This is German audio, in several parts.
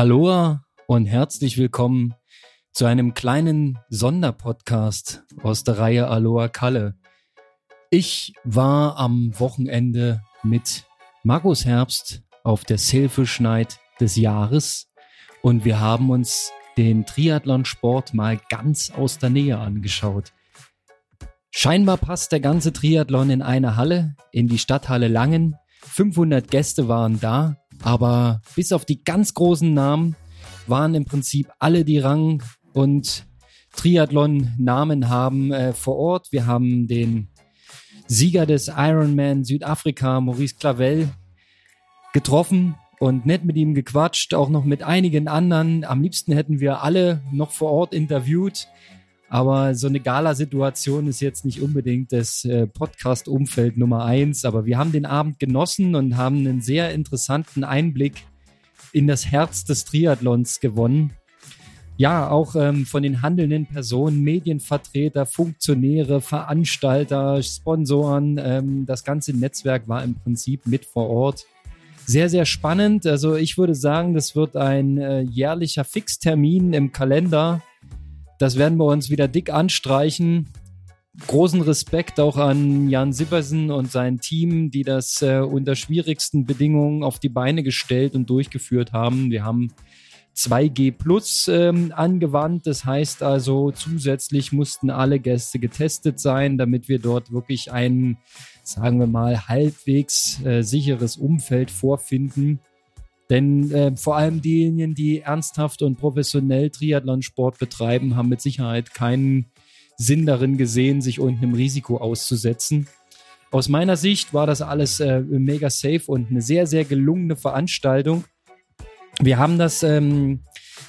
Aloha und herzlich willkommen zu einem kleinen Sonderpodcast aus der Reihe Aloha Kalle. Ich war am Wochenende mit Markus Herbst auf der Night des Jahres und wir haben uns den Triathlonsport mal ganz aus der Nähe angeschaut. Scheinbar passt der ganze Triathlon in eine Halle, in die Stadthalle Langen. 500 Gäste waren da, aber bis auf die ganz großen Namen waren im Prinzip alle, die Rang und Triathlon-Namen haben äh, vor Ort. Wir haben den Sieger des Ironman Südafrika, Maurice Clavel, getroffen und nett mit ihm gequatscht, auch noch mit einigen anderen. Am liebsten hätten wir alle noch vor Ort interviewt. Aber so eine Gala-Situation ist jetzt nicht unbedingt das äh, Podcast-Umfeld Nummer eins. Aber wir haben den Abend genossen und haben einen sehr interessanten Einblick in das Herz des Triathlons gewonnen ja, auch ähm, von den handelnden Personen, Medienvertreter, Funktionäre, Veranstalter, Sponsoren, ähm, das ganze Netzwerk war im Prinzip mit vor Ort. Sehr, sehr spannend. Also ich würde sagen, das wird ein äh, jährlicher Fixtermin im Kalender. Das werden wir uns wieder dick anstreichen. Großen Respekt auch an Jan Sippersen und sein Team, die das äh, unter schwierigsten Bedingungen auf die Beine gestellt und durchgeführt haben. Wir haben 2G Plus ähm, angewandt. Das heißt also, zusätzlich mussten alle Gäste getestet sein, damit wir dort wirklich ein, sagen wir mal, halbwegs äh, sicheres Umfeld vorfinden. Denn äh, vor allem diejenigen, die ernsthaft und professionell Triathlonsport betreiben, haben mit Sicherheit keinen Sinn darin gesehen, sich irgendeinem Risiko auszusetzen. Aus meiner Sicht war das alles äh, mega safe und eine sehr, sehr gelungene Veranstaltung. Wir haben das, ähm,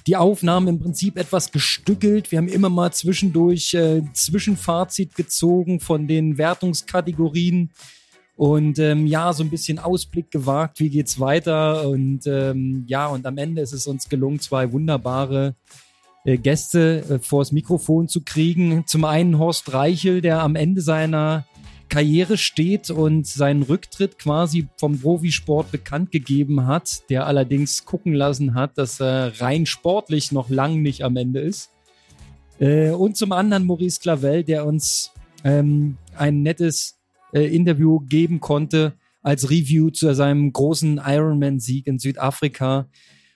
die Aufnahmen im Prinzip etwas gestückelt. Wir haben immer mal zwischendurch äh, Zwischenfazit gezogen von den Wertungskategorien und ähm, ja, so ein bisschen Ausblick gewagt, wie geht's weiter und ähm, ja, und am Ende ist es uns gelungen, zwei wunderbare äh, Gäste äh, vors Mikrofon zu kriegen. Zum einen Horst Reichel, der am Ende seiner Karriere steht und seinen Rücktritt quasi vom Profisport bekannt gegeben hat, der allerdings gucken lassen hat, dass er rein sportlich noch lang nicht am Ende ist. Äh, und zum anderen Maurice Clavel, der uns ähm, ein nettes äh, Interview geben konnte als Review zu seinem großen Ironman-Sieg in Südafrika.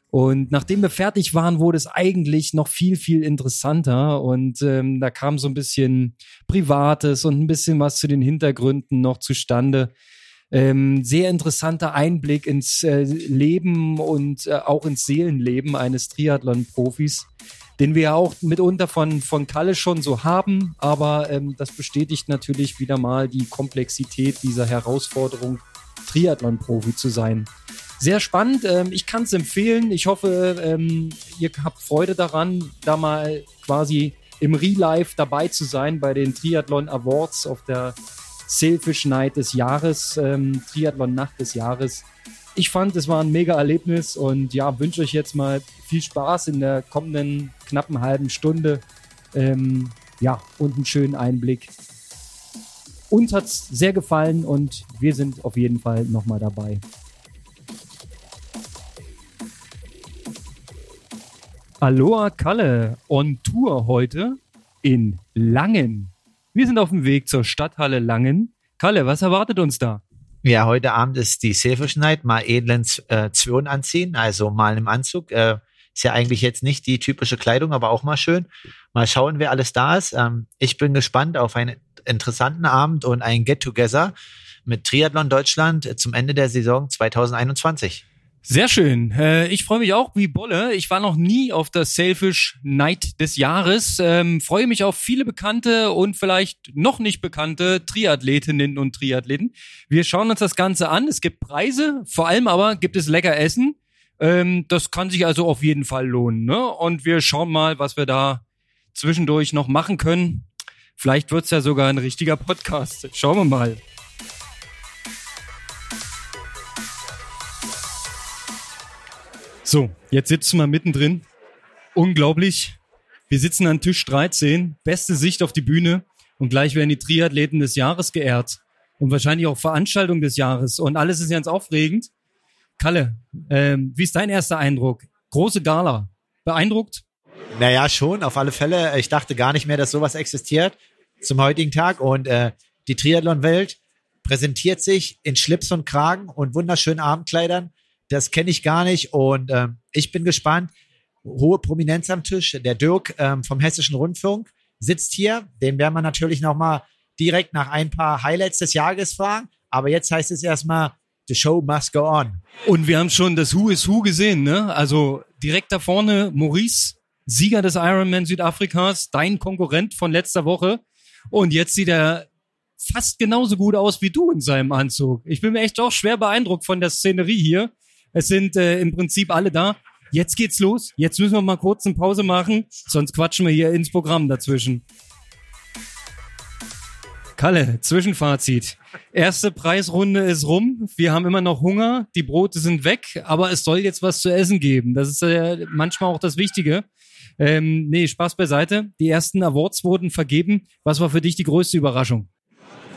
Und nachdem wir fertig waren, wurde es eigentlich noch viel, viel interessanter. Und ähm, da kam so ein bisschen Privates und ein bisschen was zu den Hintergründen noch zustande. Ähm, sehr interessanter Einblick ins äh, Leben und äh, auch ins Seelenleben eines Triathlon-Profis, den wir ja auch mitunter von, von Kalle schon so haben. Aber ähm, das bestätigt natürlich wieder mal die Komplexität dieser Herausforderung, Triathlon-Profi zu sein. Sehr spannend. Ähm, ich kann es empfehlen. Ich hoffe, ähm, ihr habt Freude daran, da mal quasi im Real Life dabei zu sein bei den Triathlon Awards auf der Sailfish Night des Jahres, ähm, Triathlon Nacht des Jahres. Ich fand, es war ein mega Erlebnis und ja, wünsche euch jetzt mal viel Spaß in der kommenden knappen halben Stunde. Ähm, ja, und einen schönen Einblick. Uns hat es sehr gefallen und wir sind auf jeden Fall nochmal dabei. Aloha Kalle on Tour heute in Langen. Wir sind auf dem Weg zur Stadthalle Langen. Kalle, was erwartet uns da? Ja, heute Abend ist die Night. Mal edlen äh, Zwion anziehen, also mal im Anzug. Äh, ist ja eigentlich jetzt nicht die typische Kleidung, aber auch mal schön. Mal schauen, wer alles da ist. Ähm, ich bin gespannt auf einen interessanten Abend und ein Get-Together mit Triathlon Deutschland zum Ende der Saison 2021. Sehr schön. Äh, ich freue mich auch wie Bolle. Ich war noch nie auf der Sailfish Night des Jahres. Ähm, freue mich auf viele bekannte und vielleicht noch nicht bekannte Triathletinnen und Triathleten. Wir schauen uns das Ganze an. Es gibt Preise, vor allem aber gibt es lecker Essen. Ähm, das kann sich also auf jeden Fall lohnen. Ne? Und wir schauen mal, was wir da zwischendurch noch machen können. Vielleicht wird's ja sogar ein richtiger Podcast. Schauen wir mal. So, jetzt sitzen wir mittendrin. Unglaublich. Wir sitzen an Tisch 13, beste Sicht auf die Bühne und gleich werden die Triathleten des Jahres geehrt und wahrscheinlich auch Veranstaltung des Jahres und alles ist ganz aufregend. Kalle, ähm, wie ist dein erster Eindruck? große Gala. Beeindruckt? Naja, schon, auf alle Fälle. Ich dachte gar nicht mehr, dass sowas existiert zum heutigen Tag. Und äh, die Triathlon-Welt präsentiert sich in Schlips und Kragen und wunderschönen Abendkleidern. Das kenne ich gar nicht. Und äh, ich bin gespannt. Hohe Prominenz am Tisch. Der Dirk ähm, vom Hessischen Rundfunk sitzt hier. Den werden wir natürlich nochmal direkt nach ein paar Highlights des Jahres fragen. Aber jetzt heißt es erstmal, the show must go on. Und wir haben schon das Who is Who gesehen, ne? Also direkt da vorne Maurice, Sieger des Ironman Südafrikas, dein Konkurrent von letzter Woche. Und jetzt sieht er fast genauso gut aus wie du in seinem Anzug. Ich bin mir echt auch schwer beeindruckt von der Szenerie hier. Es sind äh, im Prinzip alle da. Jetzt geht's los. Jetzt müssen wir mal kurz eine Pause machen, sonst quatschen wir hier ins Programm dazwischen. Kalle, Zwischenfazit. Erste Preisrunde ist rum. Wir haben immer noch Hunger. Die Brote sind weg, aber es soll jetzt was zu essen geben. Das ist äh, manchmal auch das Wichtige. Ähm, nee, Spaß beiseite. Die ersten Awards wurden vergeben. Was war für dich die größte Überraschung?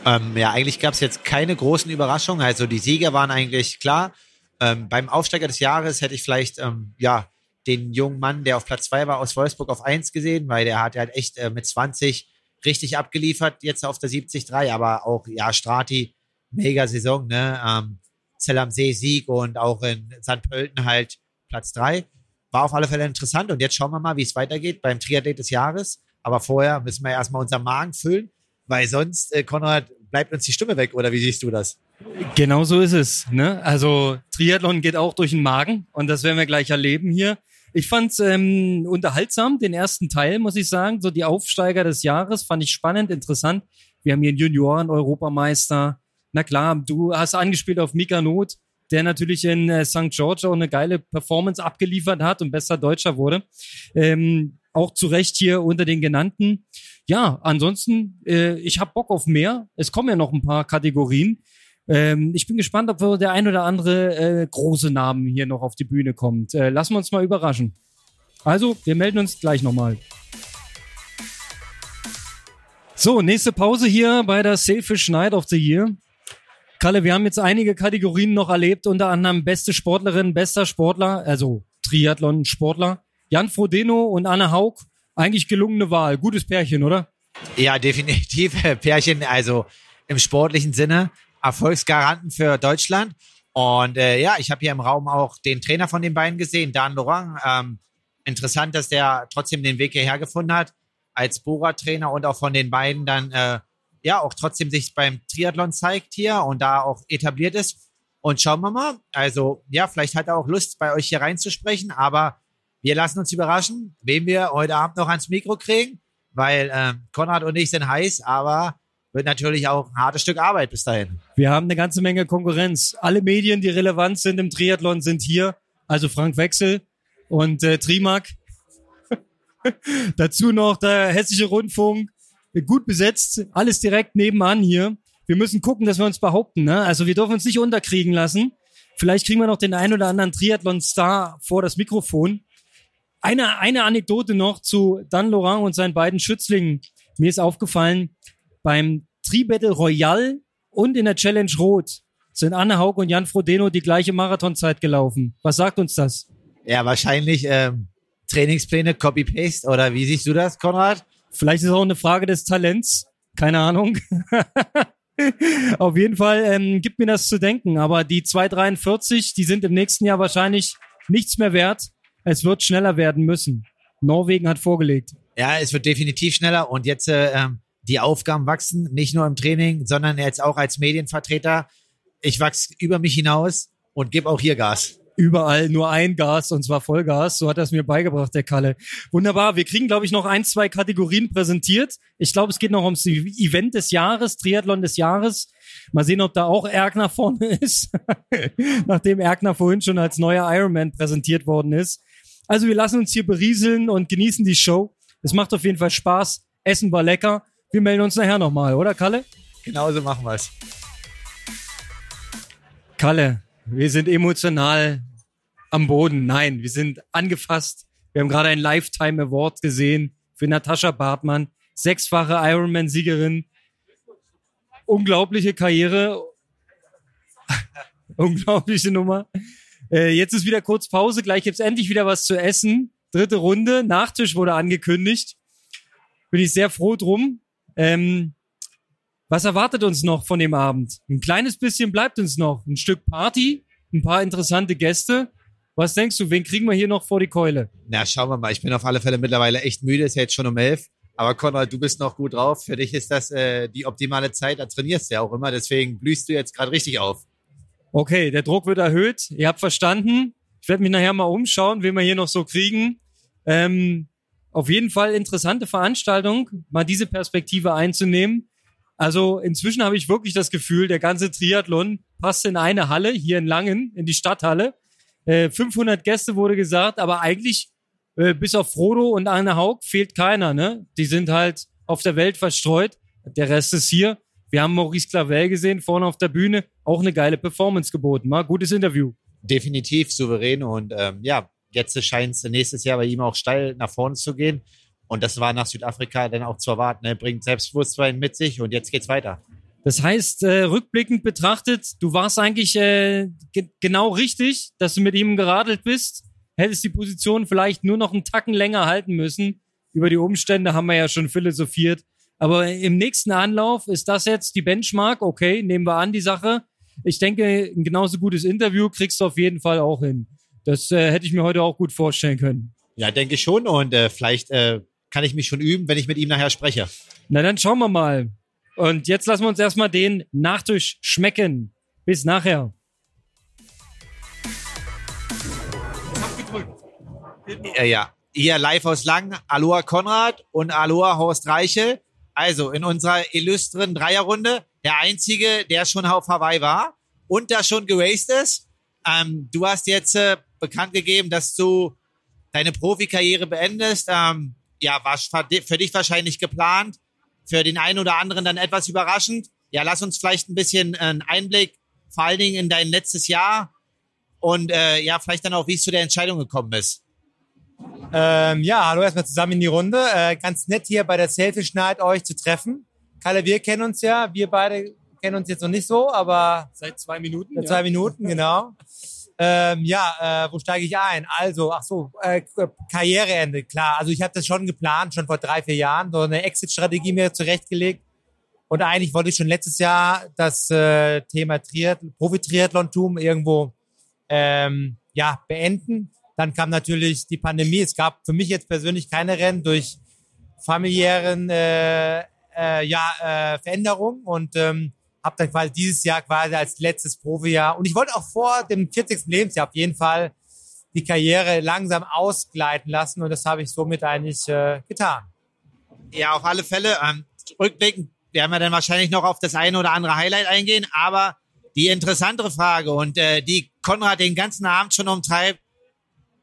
Ähm, ja, eigentlich gab es jetzt keine großen Überraschungen. Also die Sieger waren eigentlich klar. Ähm, beim Aufsteiger des Jahres hätte ich vielleicht ähm, ja den jungen Mann, der auf Platz zwei war, aus Wolfsburg auf eins gesehen, weil der hat halt echt äh, mit 20 richtig abgeliefert, jetzt auf der 73, aber auch, ja, Strati, mega Saison, ne? Ähm, Zell am See Sieg und auch in St. Pölten halt Platz drei. War auf alle Fälle interessant und jetzt schauen wir mal, wie es weitergeht beim Triathlet des Jahres. Aber vorher müssen wir erstmal unseren Magen füllen, weil sonst, äh, Konrad, bleibt uns die Stimme weg, oder wie siehst du das? Genau so ist es. Ne? Also Triathlon geht auch durch den Magen und das werden wir gleich erleben hier. Ich fand's ähm, unterhaltsam, den ersten Teil, muss ich sagen. So die Aufsteiger des Jahres fand ich spannend, interessant. Wir haben hier einen Junioren-Europameister. Na klar, du hast angespielt auf Mika Not, der natürlich in äh, St. George auch eine geile Performance abgeliefert hat und besser Deutscher wurde. Ähm, auch zu Recht hier unter den genannten. Ja, ansonsten, äh, ich habe Bock auf mehr. Es kommen ja noch ein paar Kategorien. Ähm, ich bin gespannt, ob der ein oder andere äh, große Namen hier noch auf die Bühne kommt. Äh, lassen wir uns mal überraschen. Also, wir melden uns gleich nochmal. So, nächste Pause hier bei der Sailfish Night of the Year. Kalle, wir haben jetzt einige Kategorien noch erlebt, unter anderem beste Sportlerin, bester Sportler, also Triathlon-Sportler. Jan Frodeno und Anne Haug, eigentlich gelungene Wahl. Gutes Pärchen, oder? Ja, definitiv. Pärchen, also im sportlichen Sinne. Erfolgsgaranten für Deutschland. Und äh, ja, ich habe hier im Raum auch den Trainer von den beiden gesehen, Dan Laurent. Ähm, interessant, dass der trotzdem den Weg hierher gefunden hat als Bora-Trainer und auch von den beiden dann äh, ja auch trotzdem sich beim Triathlon zeigt hier und da auch etabliert ist. Und schauen wir mal. Also ja, vielleicht hat er auch Lust, bei euch hier reinzusprechen, aber wir lassen uns überraschen, wen wir heute Abend noch ans Mikro kriegen, weil äh, Konrad und ich sind heiß, aber wird natürlich auch ein hartes Stück Arbeit bis dahin. Wir haben eine ganze Menge Konkurrenz. Alle Medien, die relevant sind im Triathlon, sind hier. Also Frank Wechsel und äh, Trimark. Dazu noch der Hessische Rundfunk. Gut besetzt, alles direkt nebenan hier. Wir müssen gucken, dass wir uns behaupten. Ne? Also wir dürfen uns nicht unterkriegen lassen. Vielleicht kriegen wir noch den ein oder anderen Triathlon-Star vor das Mikrofon. Eine, eine Anekdote noch zu Dan Laurent und seinen beiden Schützlingen. Mir ist aufgefallen, beim Tri-Battle Royal und in der Challenge Rot sind Anne Haug und Jan Frodeno die gleiche Marathonzeit gelaufen. Was sagt uns das? Ja, wahrscheinlich ähm, Trainingspläne, Copy-Paste oder wie siehst du das, Konrad? Vielleicht ist es auch eine Frage des Talents. Keine Ahnung. Auf jeden Fall ähm, gibt mir das zu denken. Aber die 243, die sind im nächsten Jahr wahrscheinlich nichts mehr wert. Es wird schneller werden müssen. Norwegen hat vorgelegt. Ja, es wird definitiv schneller. Und jetzt äh, ähm, die Aufgaben wachsen, nicht nur im Training, sondern jetzt auch als Medienvertreter. Ich wachse über mich hinaus und gebe auch hier Gas überall nur ein Gas und zwar Vollgas. So hat er es mir beigebracht, der Kalle. Wunderbar. Wir kriegen, glaube ich, noch ein, zwei Kategorien präsentiert. Ich glaube, es geht noch ums Event des Jahres, Triathlon des Jahres. Mal sehen, ob da auch Erkner vorne ist, nachdem Erkner vorhin schon als neuer Ironman präsentiert worden ist. Also wir lassen uns hier berieseln und genießen die Show. Es macht auf jeden Fall Spaß. Essen war lecker. Wir melden uns nachher nochmal, oder Kalle? Genauso machen wir es. Kalle, wir sind emotional am Boden. Nein, wir sind angefasst. Wir haben gerade ein Lifetime Award gesehen für Natascha Bartmann, sechsfache Ironman-Siegerin. Unglaubliche Karriere. Unglaubliche Nummer. Äh, jetzt ist wieder kurz Pause, gleich gibt's endlich wieder was zu essen. Dritte Runde, Nachtisch wurde angekündigt. Bin ich sehr froh drum. Ähm, was erwartet uns noch von dem Abend? Ein kleines bisschen bleibt uns noch. Ein Stück Party, ein paar interessante Gäste. Was denkst du, wen kriegen wir hier noch vor die Keule? Na, schauen wir mal. Ich bin auf alle Fälle mittlerweile echt müde. Ist ja jetzt schon um elf. Aber Konrad, du bist noch gut drauf. Für dich ist das äh, die optimale Zeit. Da trainierst du ja auch immer. Deswegen blühst du jetzt gerade richtig auf. Okay, der Druck wird erhöht. Ihr habt verstanden. Ich werde mich nachher mal umschauen, wen wir hier noch so kriegen. Ähm, auf jeden Fall interessante Veranstaltung, mal diese Perspektive einzunehmen. Also inzwischen habe ich wirklich das Gefühl, der ganze Triathlon passt in eine Halle, hier in Langen, in die Stadthalle. Äh, 500 Gäste wurde gesagt, aber eigentlich äh, bis auf Frodo und Arne Haug fehlt keiner. Ne? Die sind halt auf der Welt verstreut. Der Rest ist hier. Wir haben Maurice Clavel gesehen, vorne auf der Bühne. Auch eine geile Performance geboten. Mal gutes Interview. Definitiv souverän und ähm, ja, jetzt scheint es nächstes Jahr bei ihm auch steil nach vorne zu gehen. Und das war nach Südafrika dann auch zu erwarten. Er bringt Selbstbewusstsein mit sich und jetzt geht's weiter. Das heißt, äh, rückblickend betrachtet, du warst eigentlich äh, ge genau richtig, dass du mit ihm geradelt bist. Hättest die Position vielleicht nur noch einen Tacken länger halten müssen. Über die Umstände haben wir ja schon philosophiert. Aber im nächsten Anlauf ist das jetzt die Benchmark. Okay, nehmen wir an die Sache. Ich denke, ein genauso gutes Interview kriegst du auf jeden Fall auch hin. Das äh, hätte ich mir heute auch gut vorstellen können. Ja, denke ich schon. Und äh, vielleicht äh, kann ich mich schon üben, wenn ich mit ihm nachher spreche. Na, dann schauen wir mal. Und jetzt lassen wir uns erstmal den Nachtisch schmecken. Bis nachher. Ja, ja. Hier live aus Lang, Aloha Konrad und Aloha Horst Reichel. Also in unserer illustren Dreierrunde der Einzige, der schon auf Hawaii war und da schon geraced ist. Ähm, du hast jetzt äh, bekannt gegeben, dass du deine Profikarriere beendest. Ähm, ja, war für dich wahrscheinlich geplant. Für den einen oder anderen dann etwas überraschend. Ja, lass uns vielleicht ein bisschen äh, einen Einblick, vor allen Dingen in dein letztes Jahr und äh, ja, vielleicht dann auch, wie es zu der Entscheidung gekommen ist. Ähm, ja, hallo erstmal zusammen in die Runde. Äh, ganz nett hier bei der Selfish Night euch zu treffen. Kalle, wir kennen uns ja. Wir beide kennen uns jetzt noch nicht so, aber seit zwei Minuten. Seit zwei ja. Minuten, genau. Ähm, ja, äh, wo steige ich ein? Also, ach so, äh, Karriereende, klar. Also ich habe das schon geplant, schon vor drei, vier Jahren, so eine Exit-Strategie mir zurechtgelegt. Und eigentlich wollte ich schon letztes Jahr das äh, Thema Triathlon, Profi-Triathlon-Tum irgendwo ähm, ja, beenden. Dann kam natürlich die Pandemie. Es gab für mich jetzt persönlich keine Rennen durch familiären äh, äh, ja, äh, Veränderungen. Und ähm, habe dann quasi dieses Jahr quasi als letztes Profijahr und ich wollte auch vor dem 40. Lebensjahr auf jeden Fall die Karriere langsam ausgleiten lassen und das habe ich somit eigentlich äh, getan. Ja, auf alle Fälle. Ähm, rückblickend werden wir dann wahrscheinlich noch auf das eine oder andere Highlight eingehen, aber die interessantere Frage und äh, die Konrad den ganzen Abend schon umtreibt,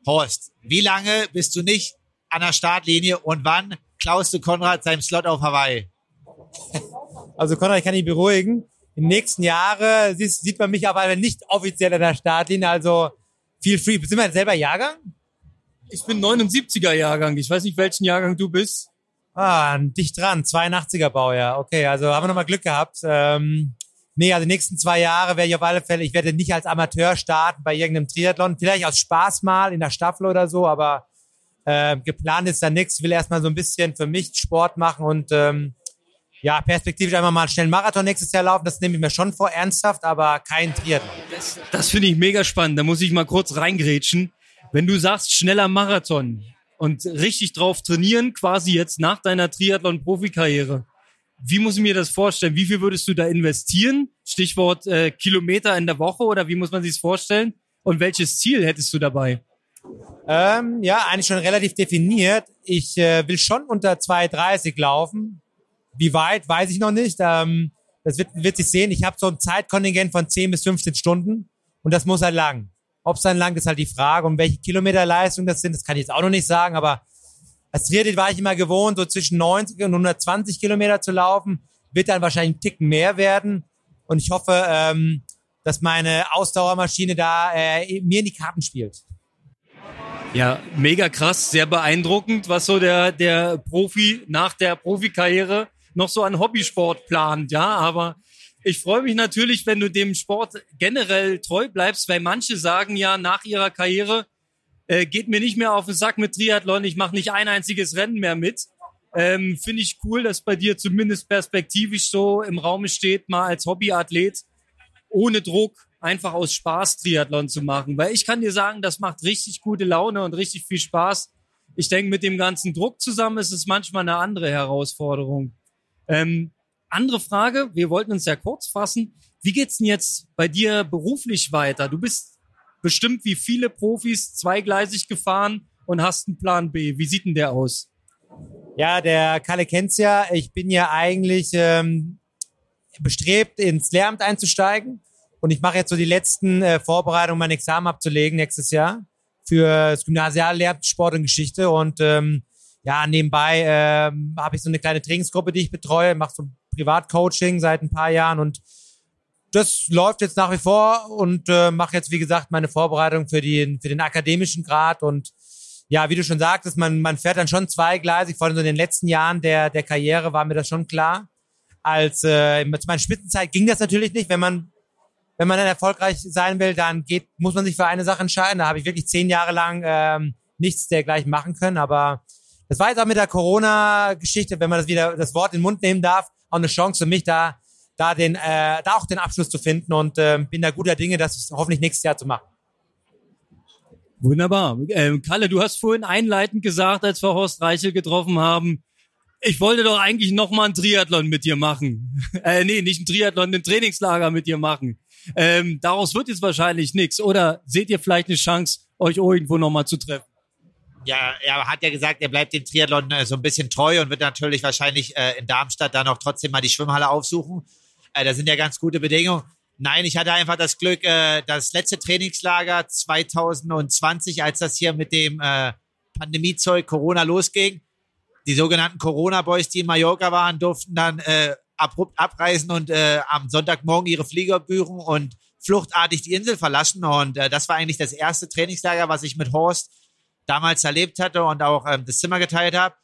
Horst, wie lange bist du nicht an der Startlinie und wann klaust du Konrad seinem Slot auf Hawaii? Also Konrad, ich kann dich beruhigen. Im nächsten Jahre sieht, man mich aber nicht offiziell an der Startlinie, also feel free. Sind wir selber Jahrgang? Ich bin 79er Jahrgang. Ich weiß nicht, welchen Jahrgang du bist. Ah, dicht dran. 82er Baujahr. Okay, also haben wir nochmal Glück gehabt. Ähm, nee, also die nächsten zwei Jahre werde ich auf alle Fälle, ich werde nicht als Amateur starten bei irgendeinem Triathlon. Vielleicht aus Spaß mal in der Staffel oder so, aber äh, geplant ist da nichts. Ich will erstmal so ein bisschen für mich Sport machen und ähm, ja, perspektivisch einmal mal einen schnellen Marathon nächstes Jahr laufen, das nehme ich mir schon vor, ernsthaft, aber kein Triathlon. Das, das finde ich mega spannend, da muss ich mal kurz reingrätschen. Wenn du sagst, schneller Marathon und richtig drauf trainieren, quasi jetzt nach deiner Triathlon-Profikarriere, wie muss ich mir das vorstellen? Wie viel würdest du da investieren? Stichwort äh, Kilometer in der Woche oder wie muss man sich das vorstellen? Und welches Ziel hättest du dabei? Ähm, ja, eigentlich schon relativ definiert. Ich äh, will schon unter 2,30 laufen. Wie weit, weiß ich noch nicht. Ähm, das wird, wird sich sehen. Ich habe so ein Zeitkontingent von 10 bis 15 Stunden und das muss halt lang. Ob es dann lang ist halt die Frage. Und welche Kilometerleistung das sind, das kann ich jetzt auch noch nicht sagen. Aber als Triathlet war ich immer gewohnt, so zwischen 90 und 120 Kilometer zu laufen. Wird dann wahrscheinlich ein Ticken mehr werden. Und ich hoffe, ähm, dass meine Ausdauermaschine da äh, mir in die Karten spielt. Ja, mega krass, sehr beeindruckend, was so der, der Profi nach der Profikarriere noch so an Hobbysport plant, ja, aber Ich freue mich natürlich, wenn du dem Sport generell treu bleibst, weil manche sagen ja nach ihrer Karriere, äh, geht mir nicht mehr auf den Sack mit Triathlon, ich mache nicht ein einziges Rennen mehr mit. Ähm, Finde ich cool, dass bei dir zumindest perspektivisch so im Raum steht, mal als Hobbyathlet ohne Druck einfach aus Spaß Triathlon zu machen. Weil ich kann dir sagen, das macht richtig gute Laune und richtig viel Spaß. Ich denke, mit dem ganzen Druck zusammen ist es manchmal eine andere Herausforderung. Ähm, andere Frage, wir wollten uns ja kurz fassen. Wie geht's denn jetzt bei dir beruflich weiter? Du bist bestimmt wie viele Profis zweigleisig gefahren und hast einen Plan B. Wie sieht denn der aus? Ja, der Kalle kennt's ja. Ich bin ja eigentlich ähm, bestrebt, ins Lehramt einzusteigen. Und ich mache jetzt so die letzten äh, Vorbereitungen, mein Examen abzulegen nächstes Jahr für das Gymnasiallehramt Sport und Geschichte. Und ähm, ja, nebenbei ähm, habe ich so eine kleine Trainingsgruppe, die ich betreue, mache so Privatcoaching seit ein paar Jahren und das läuft jetzt nach wie vor und äh, mache jetzt, wie gesagt, meine Vorbereitung für, die, für den akademischen Grad. Und ja, wie du schon sagtest, man, man fährt dann schon zweigleisig. Vor allem so in den letzten Jahren der, der Karriere war mir das schon klar. Als äh, zu meiner Spitzenzeit ging das natürlich nicht. Wenn man, wenn man dann erfolgreich sein will, dann geht, muss man sich für eine Sache entscheiden. Da habe ich wirklich zehn Jahre lang ähm, nichts dergleichen machen können. Aber das war jetzt auch mit der Corona-Geschichte, wenn man das wieder das Wort in den Mund nehmen darf, auch eine Chance für mich, da da den, äh, da auch den Abschluss zu finden und äh, bin da guter Dinge, das hoffentlich nächstes Jahr zu machen. Wunderbar. Ähm, Kalle, du hast vorhin einleitend gesagt, als wir Horst Reichel getroffen haben, ich wollte doch eigentlich noch mal ein Triathlon mit dir machen. äh, nee, nicht ein Triathlon, ein Trainingslager mit dir machen. Ähm, daraus wird jetzt wahrscheinlich nichts. Oder seht ihr vielleicht eine Chance, euch irgendwo noch mal zu treffen? Ja, er hat ja gesagt, er bleibt dem Triathlon äh, so ein bisschen treu und wird natürlich wahrscheinlich äh, in Darmstadt dann auch trotzdem mal die Schwimmhalle aufsuchen. Äh, da sind ja ganz gute Bedingungen. Nein, ich hatte einfach das Glück, äh, das letzte Trainingslager 2020, als das hier mit dem äh, Pandemiezeug Corona losging, die sogenannten Corona-Boys, die in Mallorca waren, durften dann äh, abrupt abreisen und äh, am Sonntagmorgen ihre Flieger büchen und fluchtartig die Insel verlassen. Und äh, das war eigentlich das erste Trainingslager, was ich mit Horst damals erlebt hatte und auch ähm, das Zimmer geteilt habe.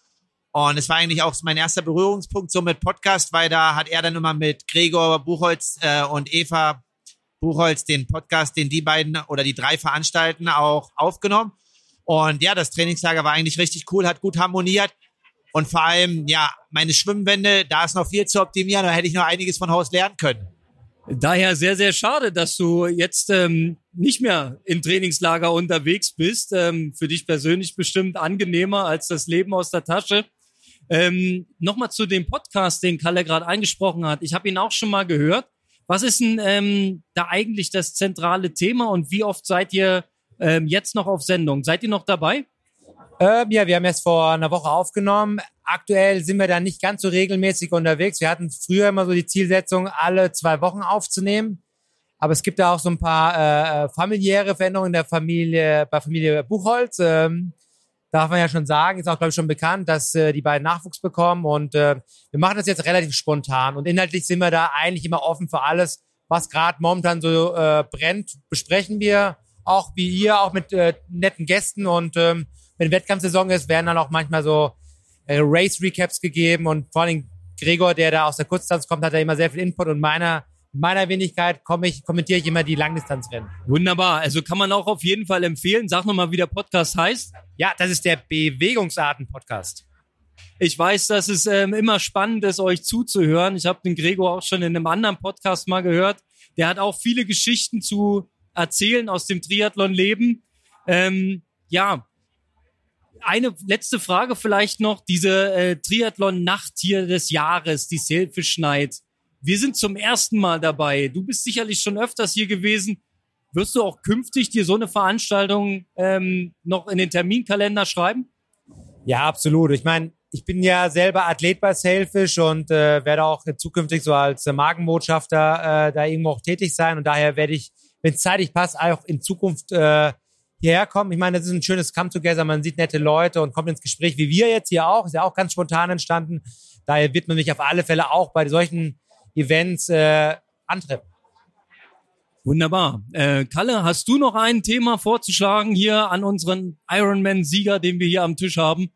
Und es war eigentlich auch mein erster Berührungspunkt so mit Podcast, weil da hat er dann immer mit Gregor Buchholz äh, und Eva Buchholz den Podcast, den die beiden oder die drei veranstalten, auch aufgenommen. Und ja, das Trainingslager war eigentlich richtig cool, hat gut harmoniert. Und vor allem, ja, meine Schwimmwände, da ist noch viel zu optimieren, da hätte ich noch einiges von Haus lernen können. Daher sehr, sehr schade, dass du jetzt ähm, nicht mehr im Trainingslager unterwegs bist. Ähm, für dich persönlich bestimmt angenehmer als das Leben aus der Tasche. Ähm, Nochmal zu dem Podcast, den Kalle gerade angesprochen hat. Ich habe ihn auch schon mal gehört. Was ist denn ähm, da eigentlich das zentrale Thema und wie oft seid ihr ähm, jetzt noch auf Sendung? Seid ihr noch dabei? Ähm, ja, wir haben erst vor einer Woche aufgenommen. Aktuell sind wir da nicht ganz so regelmäßig unterwegs. Wir hatten früher immer so die Zielsetzung, alle zwei Wochen aufzunehmen. Aber es gibt da auch so ein paar äh, familiäre Veränderungen in der Familie, bei Familie Buchholz. Ähm, darf man ja schon sagen, ist auch, glaube ich, schon bekannt, dass äh, die beiden Nachwuchs bekommen. Und äh, wir machen das jetzt relativ spontan. Und inhaltlich sind wir da eigentlich immer offen für alles, was gerade momentan so äh, brennt, besprechen wir. Auch wie ihr, auch mit äh, netten Gästen. Und ähm, wenn Wettkampfsaison ist, werden dann auch manchmal so äh, Race-Recaps gegeben. Und vor allem Gregor, der da aus der Kurzdistanz kommt, hat da immer sehr viel Input. Und meiner in meiner Wenigkeit komme ich, kommentiere ich immer die Langdistanzrennen. Wunderbar. Also kann man auch auf jeden Fall empfehlen. Sag nochmal, wie der Podcast heißt. Ja, das ist der Bewegungsarten-Podcast. Ich weiß, dass es ähm, immer spannend ist, euch zuzuhören. Ich habe den Gregor auch schon in einem anderen Podcast mal gehört. Der hat auch viele Geschichten zu erzählen aus dem Triathlon-Leben. Ähm, ja, eine letzte Frage vielleicht noch. Diese äh, Triathlon-Nacht hier des Jahres, die Selfish Night. Wir sind zum ersten Mal dabei. Du bist sicherlich schon öfters hier gewesen. Wirst du auch künftig dir so eine Veranstaltung ähm, noch in den Terminkalender schreiben? Ja, absolut. Ich meine, ich bin ja selber Athlet bei Sailfish und äh, werde auch zukünftig so als äh, Magenbotschafter äh, da irgendwo auch tätig sein. Und daher werde ich, wenn es zeitig passt, auch in Zukunft äh, hierher kommen. Ich meine, das ist ein schönes Come-Together. Man sieht nette Leute und kommt ins Gespräch, wie wir jetzt hier auch. Ist ja auch ganz spontan entstanden. Daher wird man mich auf alle Fälle auch bei solchen Events äh, antreffen. Wunderbar. Äh, Kalle, hast du noch ein Thema vorzuschlagen hier an unseren Ironman-Sieger, den wir hier am Tisch haben?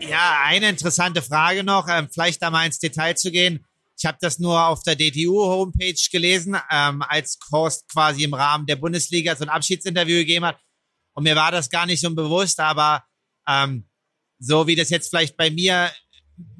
Ja, eine interessante Frage noch, ähm, vielleicht da mal ins Detail zu gehen. Ich habe das nur auf der DTU-Homepage gelesen, ähm, als Horst quasi im Rahmen der Bundesliga so ein Abschiedsinterview gegeben hat. Und mir war das gar nicht so bewusst, aber ähm, so wie das jetzt vielleicht bei mir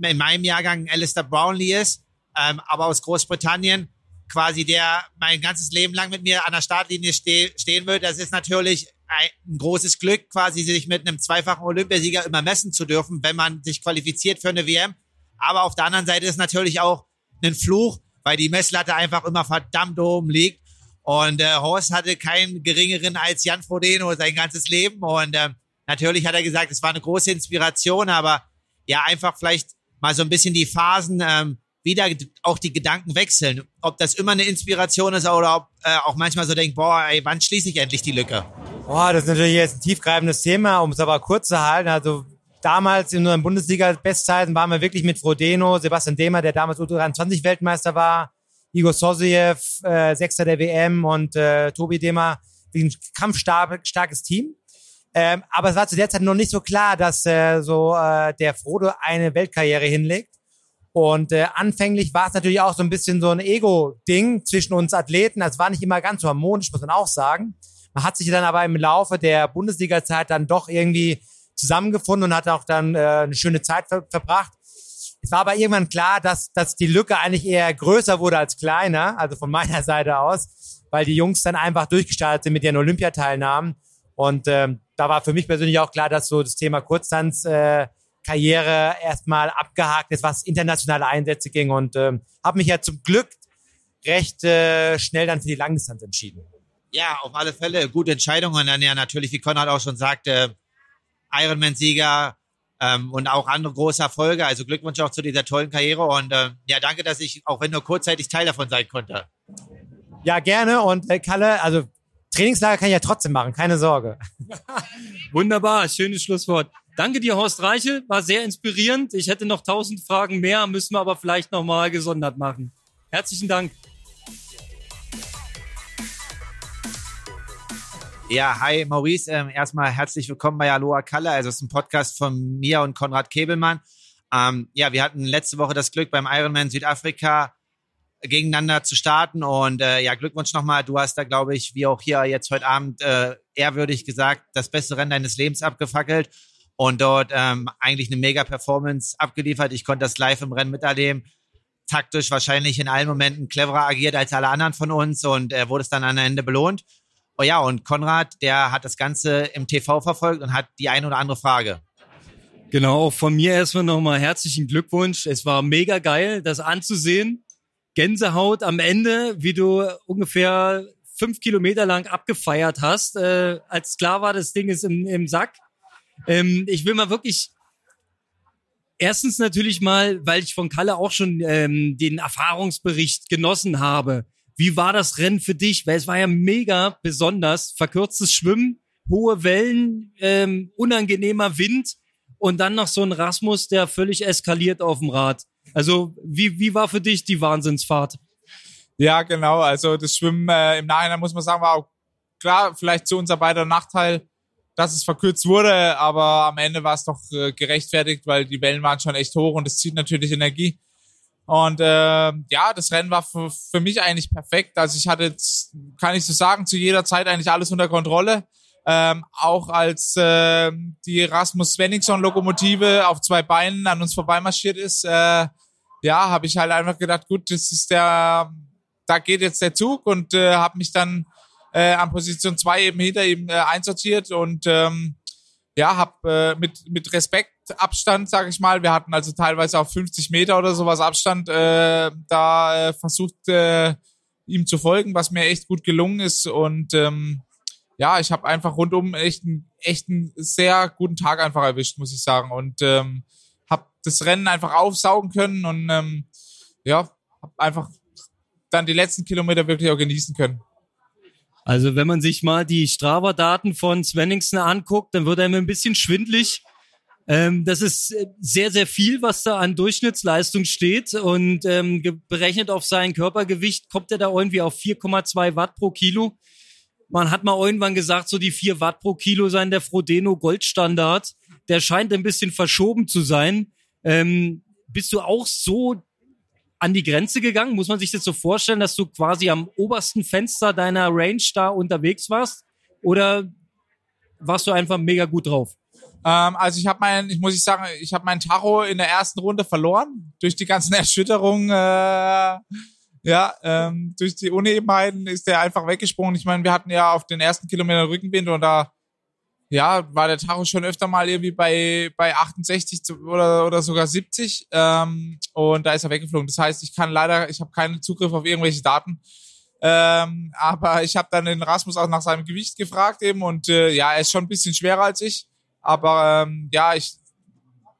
in meinem Jahrgang Alistair Brownlee ist, ähm, aber aus Großbritannien, quasi der mein ganzes Leben lang mit mir an der Startlinie ste stehen wird. Das ist natürlich ein, großes Glück, quasi sich mit einem zweifachen Olympiasieger immer messen zu dürfen, wenn man sich qualifiziert für eine WM. Aber auf der anderen Seite ist natürlich auch ein Fluch, weil die Messlatte einfach immer verdammt oben liegt. Und äh, Horst hatte keinen geringeren als Jan Frodeno sein ganzes Leben. Und äh, natürlich hat er gesagt, es war eine große Inspiration, aber ja, einfach vielleicht mal so ein bisschen die Phasen ähm, wieder auch die Gedanken wechseln. Ob das immer eine Inspiration ist oder ob äh, auch manchmal so denkt, boah, ey, wann schließe ich endlich die Lücke? Boah, das ist natürlich jetzt ein tiefgreifendes Thema, um es aber kurz zu halten. Also damals in unseren Bundesliga-Bestzeiten waren wir wirklich mit Frodeno, Sebastian Demer, der damals U23-Weltmeister war, Igor Sosiev, äh, Sechster der WM und äh, Tobi Demer, ein kampfstarkes Team. Ähm, aber es war zu der Zeit noch nicht so klar, dass äh, so äh, der Frodo eine Weltkarriere hinlegt. Und äh, anfänglich war es natürlich auch so ein bisschen so ein Ego-Ding zwischen uns Athleten. Das war nicht immer ganz so harmonisch, muss man auch sagen. Man hat sich dann aber im Laufe der Bundesliga-Zeit dann doch irgendwie zusammengefunden und hat auch dann äh, eine schöne Zeit ver verbracht. Es war aber irgendwann klar, dass, dass die Lücke eigentlich eher größer wurde als kleiner, also von meiner Seite aus, weil die Jungs dann einfach durchgestartet sind mit ihren Olympiateilnahmen. Und ähm, da war für mich persönlich auch klar, dass so das Thema Kurztanz äh, Karriere erstmal abgehakt ist, was internationale Einsätze ging und ähm, habe mich ja zum Glück recht äh, schnell dann für die Langdistanz entschieden. Ja, auf alle Fälle gute Entscheidung und dann ja natürlich, wie Konrad auch schon sagte, Ironman-Sieger ähm, und auch andere große Erfolge. Also Glückwunsch auch zu dieser tollen Karriere und äh, ja, danke, dass ich auch wenn nur kurzzeitig Teil davon sein konnte. Ja, gerne und äh, Kalle, also Trainingslager kann ich ja trotzdem machen, keine Sorge. Wunderbar, schönes Schlusswort. Danke dir, Horst Reichel, war sehr inspirierend. Ich hätte noch tausend Fragen mehr, müssen wir aber vielleicht nochmal gesondert machen. Herzlichen Dank. Ja, hi Maurice. Ähm, erstmal herzlich willkommen bei Aloha Kalle. Also es ist ein Podcast von mir und Konrad Kebelmann. Ähm, ja, wir hatten letzte Woche das Glück beim Ironman Südafrika gegeneinander zu starten und äh, ja, Glückwunsch nochmal. Du hast da, glaube ich, wie auch hier jetzt heute Abend äh, ehrwürdig gesagt, das beste Rennen deines Lebens abgefackelt und dort ähm, eigentlich eine mega Performance abgeliefert. Ich konnte das live im Rennen miterleben. Taktisch wahrscheinlich in allen Momenten cleverer agiert als alle anderen von uns und äh, wurde es dann am Ende belohnt. Oh ja, und Konrad, der hat das Ganze im TV verfolgt und hat die eine oder andere Frage. Genau, von mir erstmal nochmal herzlichen Glückwunsch. Es war mega geil, das anzusehen. Gänsehaut am Ende, wie du ungefähr fünf Kilometer lang abgefeiert hast. Äh, als klar war, das Ding ist im, im Sack. Ähm, ich will mal wirklich erstens natürlich mal, weil ich von Kalle auch schon ähm, den Erfahrungsbericht genossen habe. Wie war das Rennen für dich? Weil es war ja mega besonders. Verkürztes Schwimmen, hohe Wellen, ähm, unangenehmer Wind und dann noch so ein Rasmus, der völlig eskaliert auf dem Rad. Also wie, wie war für dich die Wahnsinnsfahrt? Ja, genau. Also das Schwimmen äh, im Nachhinein muss man sagen, war auch klar, vielleicht zu unser beider Nachteil, dass es verkürzt wurde, aber am Ende war es doch äh, gerechtfertigt, weil die Wellen waren schon echt hoch und es zieht natürlich Energie. Und äh, ja, das Rennen war für, für mich eigentlich perfekt. Also ich hatte, jetzt, kann ich so sagen, zu jeder Zeit eigentlich alles unter Kontrolle. Ähm, auch als äh, die Rasmus Svenningson-Lokomotive auf zwei Beinen an uns vorbeimarschiert ist, äh, ja, habe ich halt einfach gedacht, gut, das ist der, da geht jetzt der Zug und äh, habe mich dann äh, an Position zwei eben hinter ihm äh, einsortiert und ähm, ja, habe äh, mit, mit Respekt Abstand, sage ich mal. Wir hatten also teilweise auf 50 Meter oder sowas Abstand äh, da äh, versucht, äh, ihm zu folgen, was mir echt gut gelungen ist. Und ähm, ja, ich habe einfach rundum echt einen, echt einen sehr guten Tag einfach erwischt, muss ich sagen. Und ähm, habe das Rennen einfach aufsaugen können und ähm, ja, habe einfach dann die letzten Kilometer wirklich auch genießen können. Also wenn man sich mal die Strava-Daten von Svenningsen anguckt, dann wird einem ein bisschen schwindlig. Ähm, das ist äh, sehr, sehr viel, was da an Durchschnittsleistung steht und ähm, berechnet auf sein Körpergewicht kommt er da irgendwie auf 4,2 Watt pro Kilo. Man hat mal irgendwann gesagt, so die 4 Watt pro Kilo seien der Frodeno Goldstandard. Der scheint ein bisschen verschoben zu sein. Ähm, bist du auch so an die Grenze gegangen? Muss man sich das so vorstellen, dass du quasi am obersten Fenster deiner Range da unterwegs warst? Oder warst du einfach mega gut drauf? Ähm, also ich habe mein, ich muss ich sagen, ich habe mein Tacho in der ersten Runde verloren durch die ganzen Erschütterungen. Äh, ja, ähm, durch die Unebenheiten ist der einfach weggesprungen. Ich meine, wir hatten ja auf den ersten Kilometer Rückenwind und da ja, war der Tacho schon öfter mal irgendwie bei, bei 68 oder, oder sogar 70 ähm, und da ist er weggeflogen. Das heißt, ich kann leider, ich habe keinen Zugriff auf irgendwelche Daten. Ähm, aber ich habe dann den Rasmus auch nach seinem Gewicht gefragt eben und äh, ja, er ist schon ein bisschen schwerer als ich. Aber ähm, ja, ich,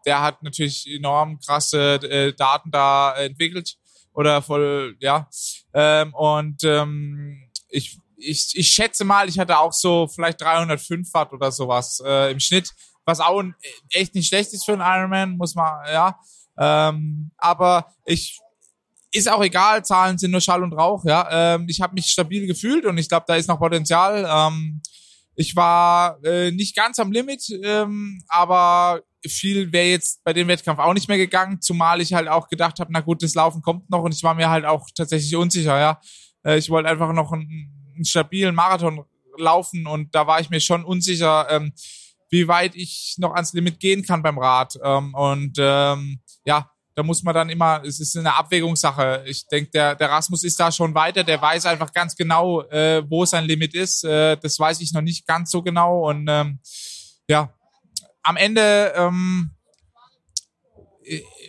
der hat natürlich enorm krasse äh, Daten da entwickelt oder voll, ja. Ähm, und ähm, ich, ich, ich schätze mal, ich hatte auch so vielleicht 305 Watt oder sowas äh, im Schnitt, was auch echt nicht schlecht ist für einen Ironman, muss man, ja. Ähm, aber ich ist auch egal, Zahlen sind nur Schall und Rauch, ja. Ähm, ich habe mich stabil gefühlt und ich glaube, da ist noch Potenzial. Ähm, ich war äh, nicht ganz am Limit, ähm, aber viel wäre jetzt bei dem Wettkampf auch nicht mehr gegangen, zumal ich halt auch gedacht habe, na gut, das Laufen kommt noch und ich war mir halt auch tatsächlich unsicher, ja. Äh, ich wollte einfach noch einen, einen stabilen Marathon laufen und da war ich mir schon unsicher, ähm, wie weit ich noch ans Limit gehen kann beim Rad. Ähm, und ähm, ja, da muss man dann immer, es ist eine Abwägungssache. Ich denke, der, der Rasmus ist da schon weiter, der weiß einfach ganz genau, äh, wo sein Limit ist. Äh, das weiß ich noch nicht ganz so genau. Und ähm, ja, am Ende ähm,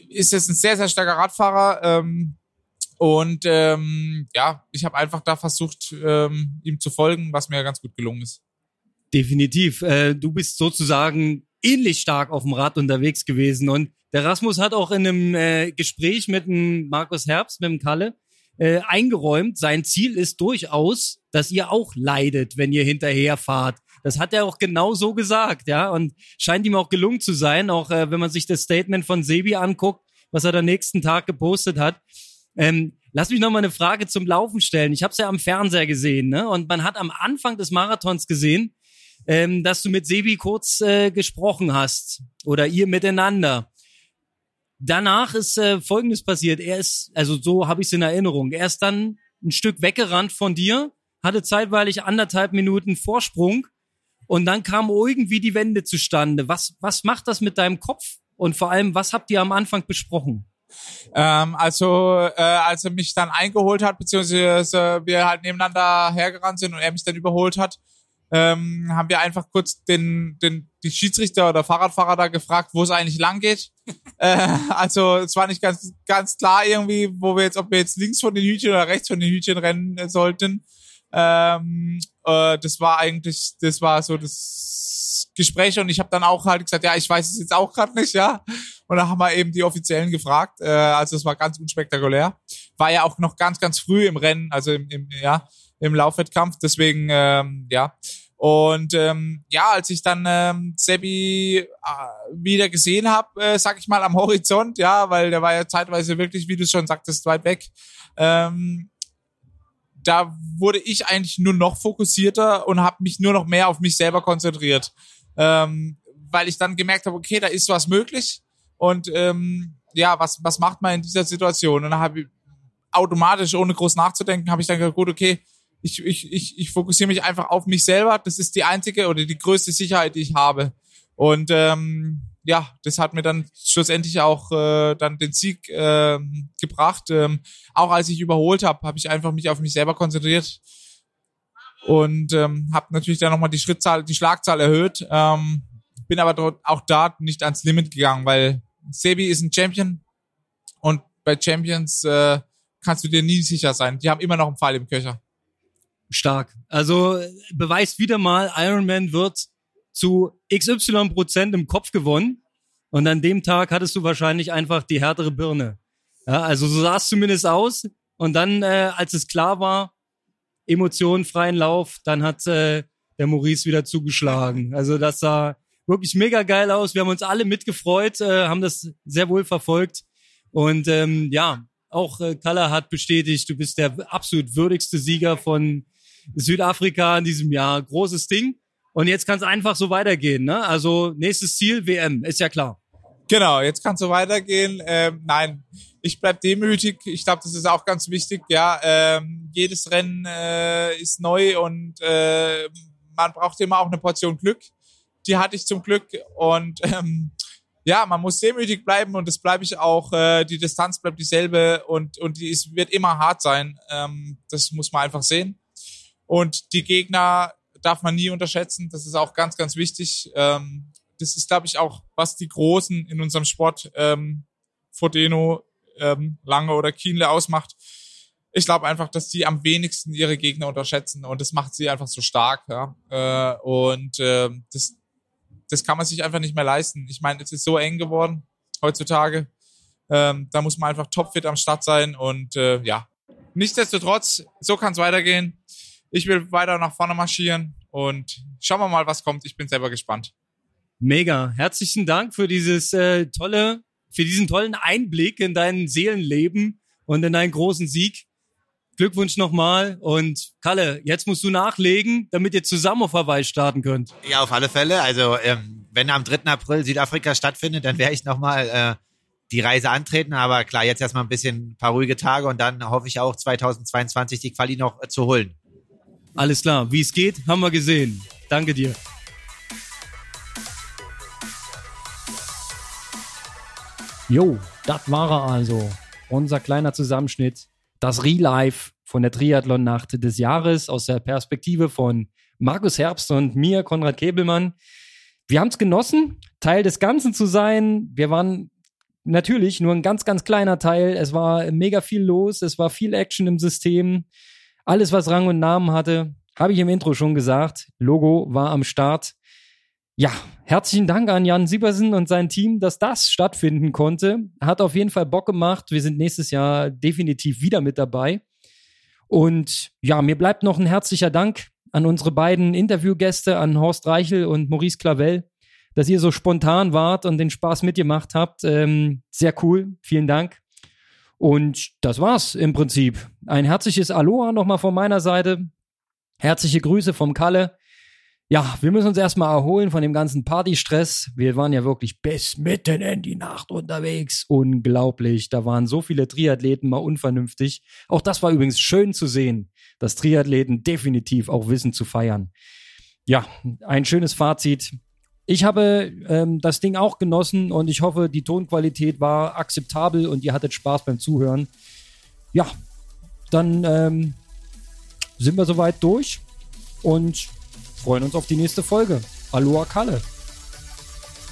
ist es ein sehr, sehr starker Radfahrer. Ähm, und ähm, ja, ich habe einfach da versucht, ähm, ihm zu folgen, was mir ganz gut gelungen ist. Definitiv. Äh, du bist sozusagen ähnlich stark auf dem Rad unterwegs gewesen und der Rasmus hat auch in einem äh, Gespräch mit dem Markus Herbst, mit dem Kalle, äh, eingeräumt, sein Ziel ist durchaus, dass ihr auch leidet, wenn ihr hinterherfahrt. Das hat er auch genau so gesagt, ja, und scheint ihm auch gelungen zu sein, auch äh, wenn man sich das Statement von Sebi anguckt, was er am nächsten Tag gepostet hat. Ähm, lass mich noch mal eine Frage zum Laufen stellen. Ich habe es ja am Fernseher gesehen, ne? Und man hat am Anfang des Marathons gesehen, ähm, dass du mit Sebi kurz äh, gesprochen hast oder ihr miteinander. Danach ist äh, Folgendes passiert. Er ist, also so habe ich es in Erinnerung. Er ist dann ein Stück weggerannt von dir, hatte zeitweilig anderthalb Minuten Vorsprung und dann kam irgendwie die Wende zustande. Was, was macht das mit deinem Kopf? Und vor allem, was habt ihr am Anfang besprochen? Ähm, also, äh, als er mich dann eingeholt hat, beziehungsweise wir halt nebeneinander hergerannt sind und er mich dann überholt hat, ähm, haben wir einfach kurz den, den, die Schiedsrichter oder Fahrradfahrer da gefragt, wo es eigentlich lang geht. äh, also es war nicht ganz, ganz klar irgendwie, wo wir jetzt, ob wir jetzt links von den Hütchen oder rechts von den Hütchen rennen äh, sollten. Ähm, äh, das war eigentlich, das war so das Gespräch und ich habe dann auch halt gesagt, ja, ich weiß es jetzt auch gerade nicht, ja. Und da haben wir eben die Offiziellen gefragt. Äh, also es war ganz unspektakulär. War ja auch noch ganz, ganz früh im Rennen, also im, im ja im Laufwettkampf. Deswegen, ähm, ja. Und ähm, ja, als ich dann ähm, Sebi äh, wieder gesehen habe, äh, sag ich mal, am Horizont, ja, weil der war ja zeitweise wirklich, wie du schon sagtest, weit weg. Ähm, da wurde ich eigentlich nur noch fokussierter und habe mich nur noch mehr auf mich selber konzentriert. Ähm, weil ich dann gemerkt habe, okay, da ist was möglich. Und ähm, ja, was, was macht man in dieser Situation? Und dann habe ich automatisch, ohne groß nachzudenken, habe ich dann gesagt, gut, okay, ich, ich, ich, ich fokussiere mich einfach auf mich selber. Das ist die einzige oder die größte Sicherheit, die ich habe. Und ähm, ja, das hat mir dann schlussendlich auch äh, dann den Sieg äh, gebracht. Ähm, auch als ich überholt habe, habe ich einfach mich auf mich selber konzentriert und ähm, habe natürlich dann nochmal die Schrittzahl, die Schlagzahl erhöht. Ähm, bin aber dort auch da nicht ans Limit gegangen, weil Sebi ist ein Champion und bei Champions äh, kannst du dir nie sicher sein. Die haben immer noch einen Pfeil im Köcher. Stark. Also beweist wieder mal, Iron Man wird zu XY Prozent im Kopf gewonnen. Und an dem Tag hattest du wahrscheinlich einfach die härtere Birne. Ja, also so sah es zumindest aus. Und dann, äh, als es klar war, Emotionen, freien Lauf, dann hat äh, der Maurice wieder zugeschlagen. Also das sah wirklich mega geil aus. Wir haben uns alle mitgefreut, äh, haben das sehr wohl verfolgt. Und ähm, ja, auch äh, Kalla hat bestätigt, du bist der absolut würdigste Sieger von Südafrika in diesem Jahr. Großes Ding. Und jetzt kann es einfach so weitergehen. Ne? Also nächstes Ziel WM, ist ja klar. Genau, jetzt kannst du weitergehen. Ähm, nein, ich bleib demütig. Ich glaube, das ist auch ganz wichtig. Ja, ähm, jedes Rennen äh, ist neu und äh, man braucht immer auch eine Portion Glück. Die hatte ich zum Glück und ähm, ja, man muss demütig bleiben und das bleibe ich auch. Äh, die Distanz bleibt dieselbe und und die ist, wird immer hart sein. Ähm, das muss man einfach sehen. Und die Gegner darf man nie unterschätzen. Das ist auch ganz, ganz wichtig. Ähm, das ist, glaube ich, auch, was die Großen in unserem Sport, ähm, Frodeno, ähm, Lange oder Kienle ausmacht. Ich glaube einfach, dass die am wenigsten ihre Gegner unterschätzen und das macht sie einfach so stark. Ja? Äh, und äh, das, das kann man sich einfach nicht mehr leisten. Ich meine, es ist so eng geworden heutzutage. Ähm, da muss man einfach topfit am Start sein und äh, ja. Nichtsdestotrotz, so kann es weitergehen. Ich will weiter nach vorne marschieren und schauen wir mal, was kommt. Ich bin selber gespannt. Mega. Herzlichen Dank für dieses äh, tolle, für diesen tollen Einblick in dein Seelenleben und in deinen großen Sieg. Glückwunsch nochmal und Kalle, jetzt musst du nachlegen, damit ihr zusammen auf Hawaii starten könnt. Ja, auf alle Fälle. Also ähm, wenn am 3. April Südafrika stattfindet, dann werde ich nochmal äh, die Reise antreten. Aber klar, jetzt erstmal ein bisschen ein paar ruhige Tage und dann hoffe ich auch 2022 die Quali noch äh, zu holen. Alles klar, wie es geht, haben wir gesehen. Danke dir. Jo, das war er also. Unser kleiner Zusammenschnitt. Das Relive von der Triathlon-Nacht des Jahres aus der Perspektive von Markus Herbst und mir, Konrad Kebelmann. Wir haben es genossen, Teil des Ganzen zu sein. Wir waren natürlich nur ein ganz, ganz kleiner Teil. Es war mega viel los, es war viel Action im System. Alles, was Rang und Namen hatte, habe ich im Intro schon gesagt. Logo war am Start. Ja, herzlichen Dank an Jan Siebersen und sein Team, dass das stattfinden konnte. Hat auf jeden Fall Bock gemacht. Wir sind nächstes Jahr definitiv wieder mit dabei. Und ja, mir bleibt noch ein herzlicher Dank an unsere beiden Interviewgäste, an Horst Reichel und Maurice Clavel, dass ihr so spontan wart und den Spaß mitgemacht habt. Ähm, sehr cool. Vielen Dank. Und das war's im Prinzip. Ein herzliches Aloha nochmal von meiner Seite. Herzliche Grüße vom Kalle. Ja, wir müssen uns erstmal erholen von dem ganzen Partystress. Wir waren ja wirklich bis mitten in die Nacht unterwegs. Unglaublich. Da waren so viele Triathleten mal unvernünftig. Auch das war übrigens schön zu sehen, dass Triathleten definitiv auch wissen zu feiern. Ja, ein schönes Fazit. Ich habe ähm, das Ding auch genossen und ich hoffe, die Tonqualität war akzeptabel und ihr hattet Spaß beim Zuhören. Ja, dann ähm, sind wir soweit durch und freuen uns auf die nächste Folge. Aloha Kalle.